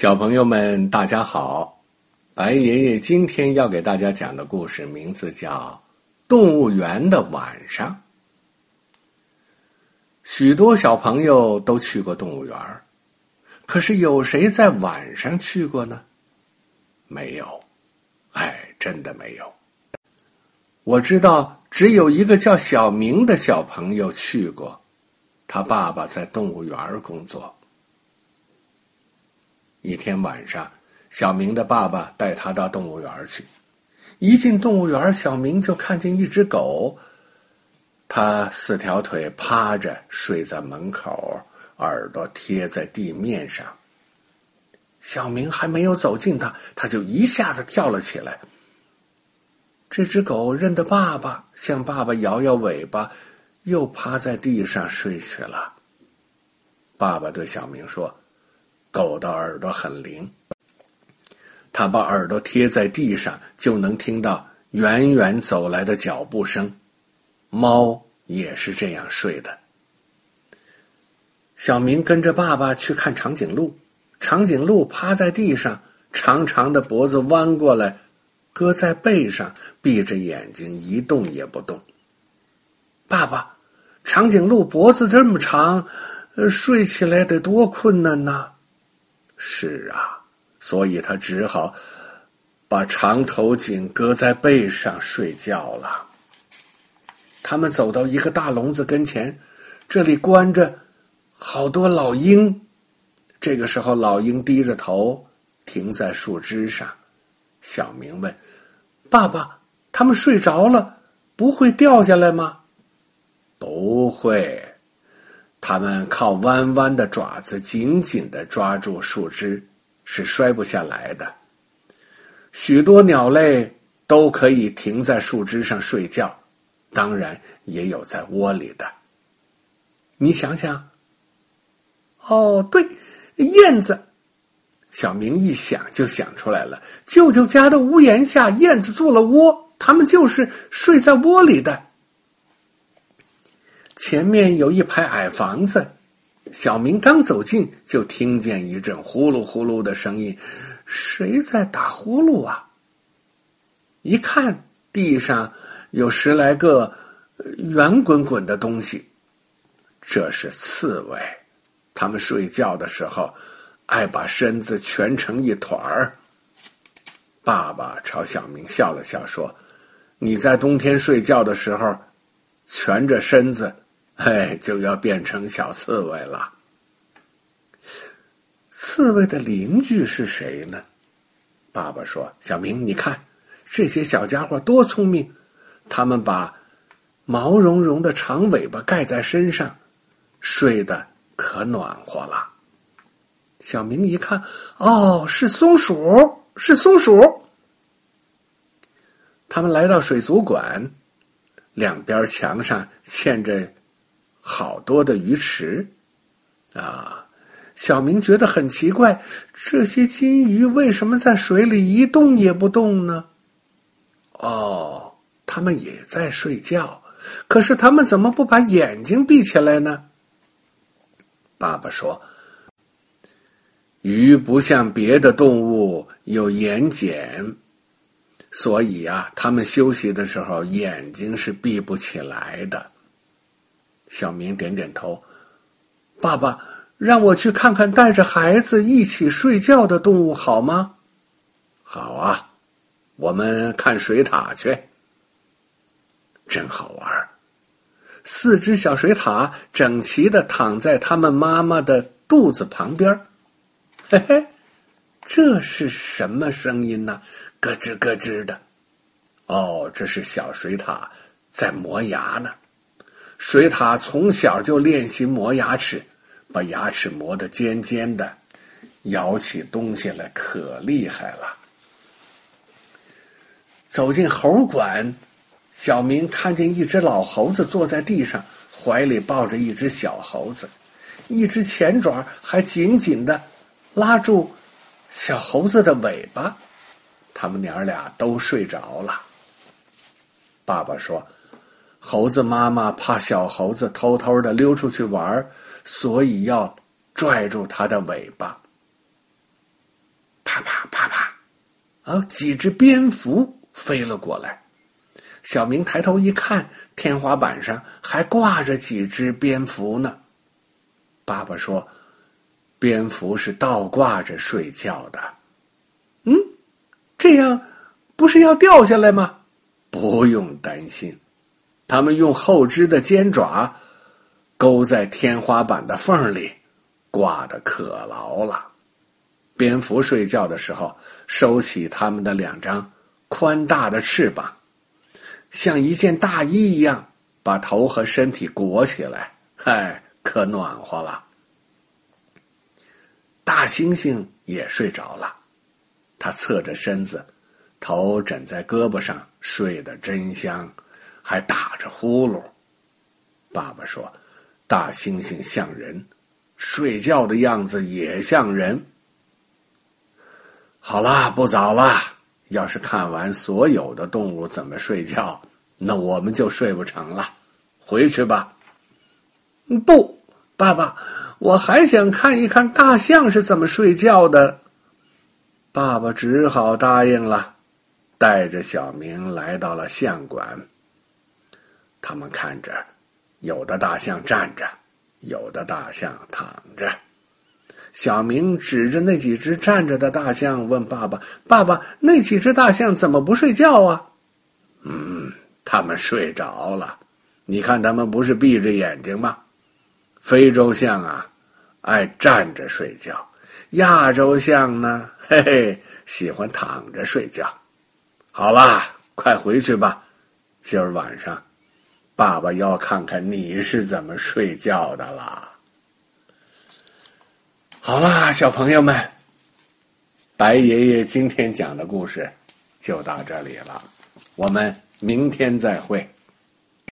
小朋友们，大家好！白爷爷今天要给大家讲的故事名字叫《动物园的晚上》。许多小朋友都去过动物园，可是有谁在晚上去过呢？没有，哎，真的没有。我知道，只有一个叫小明的小朋友去过，他爸爸在动物园工作。一天晚上，小明的爸爸带他到动物园去。一进动物园，小明就看见一只狗，它四条腿趴着睡在门口，耳朵贴在地面上。小明还没有走近它，它就一下子跳了起来。这只狗认得爸爸，向爸爸摇摇尾巴，又趴在地上睡去了。爸爸对小明说。狗的耳朵很灵，它把耳朵贴在地上，就能听到远远走来的脚步声。猫也是这样睡的。小明跟着爸爸去看长颈鹿，长颈鹿趴在地上，长长的脖子弯过来，搁在背上，闭着眼睛一动也不动。爸爸，长颈鹿脖子这么长，睡起来得多困难呐！是啊，所以他只好把长头颈搁在背上睡觉了。他们走到一个大笼子跟前，这里关着好多老鹰。这个时候，老鹰低着头停在树枝上。小明问：“爸爸，他们睡着了，不会掉下来吗？”“不会。”它们靠弯弯的爪子紧紧的抓住树枝，是摔不下来的。许多鸟类都可以停在树枝上睡觉，当然也有在窝里的。你想想，哦，对，燕子。小明一想就想出来了，舅舅家的屋檐下，燕子做了窝，它们就是睡在窝里的。前面有一排矮房子，小明刚走近，就听见一阵呼噜呼噜的声音，谁在打呼噜啊？一看地上有十来个圆滚滚的东西，这是刺猬，他们睡觉的时候爱把身子蜷成一团儿。爸爸朝小明笑了笑说：“你在冬天睡觉的时候，蜷着身子。”哎，就要变成小刺猬了。刺猬的邻居是谁呢？爸爸说：“小明，你看这些小家伙多聪明，他们把毛茸茸的长尾巴盖在身上，睡得可暖和了。”小明一看，哦，是松鼠，是松鼠。他们来到水族馆，两边墙上嵌着。好多的鱼池，啊！小明觉得很奇怪，这些金鱼为什么在水里一动也不动呢？哦，他们也在睡觉，可是他们怎么不把眼睛闭起来呢？爸爸说：“鱼不像别的动物有眼睑，所以啊，他们休息的时候眼睛是闭不起来的。”小明点点头，爸爸让我去看看带着孩子一起睡觉的动物好吗？好啊，我们看水獭去，真好玩。四只小水獭整齐的躺在他们妈妈的肚子旁边嘿嘿，这是什么声音呢？咯吱咯吱的。哦，这是小水獭在磨牙呢。水獭从小就练习磨牙齿，把牙齿磨得尖尖的，咬起东西来可厉害了。走进猴馆，小明看见一只老猴子坐在地上，怀里抱着一只小猴子，一只前爪还紧紧的拉住小猴子的尾巴，他们娘俩都睡着了。爸爸说。猴子妈妈怕小猴子偷偷的溜出去玩，所以要拽住它的尾巴。啪啪啪啪啊，几只蝙蝠飞了过来。小明抬头一看，天花板上还挂着几只蝙蝠呢。爸爸说：“蝙蝠是倒挂着睡觉的。”嗯，这样不是要掉下来吗？不用担心，他们用后肢的尖爪勾在天花板的缝里，挂的可牢了。蝙蝠睡觉的时候，收起它们的两张宽大的翅膀。像一件大衣一样把头和身体裹起来，嗨，可暖和了。大猩猩也睡着了，他侧着身子，头枕在胳膊上，睡得真香，还打着呼噜。爸爸说：“大猩猩像人，睡觉的样子也像人。”好啦，不早了。要是看完所有的动物怎么睡觉，那我们就睡不成了。回去吧。不，爸爸，我还想看一看大象是怎么睡觉的。爸爸只好答应了，带着小明来到了象馆。他们看着，有的大象站着，有的大象躺着。小明指着那几只站着的大象问爸爸：“爸爸，那几只大象怎么不睡觉啊？”“嗯，他们睡着了。你看，他们不是闭着眼睛吗？”非洲象啊，爱站着睡觉；亚洲象呢，嘿嘿，喜欢躺着睡觉。好啦，快回去吧。今儿晚上，爸爸要看看你是怎么睡觉的啦。好啦，小朋友们，白爷爷今天讲的故事就到这里了，我们明天再会。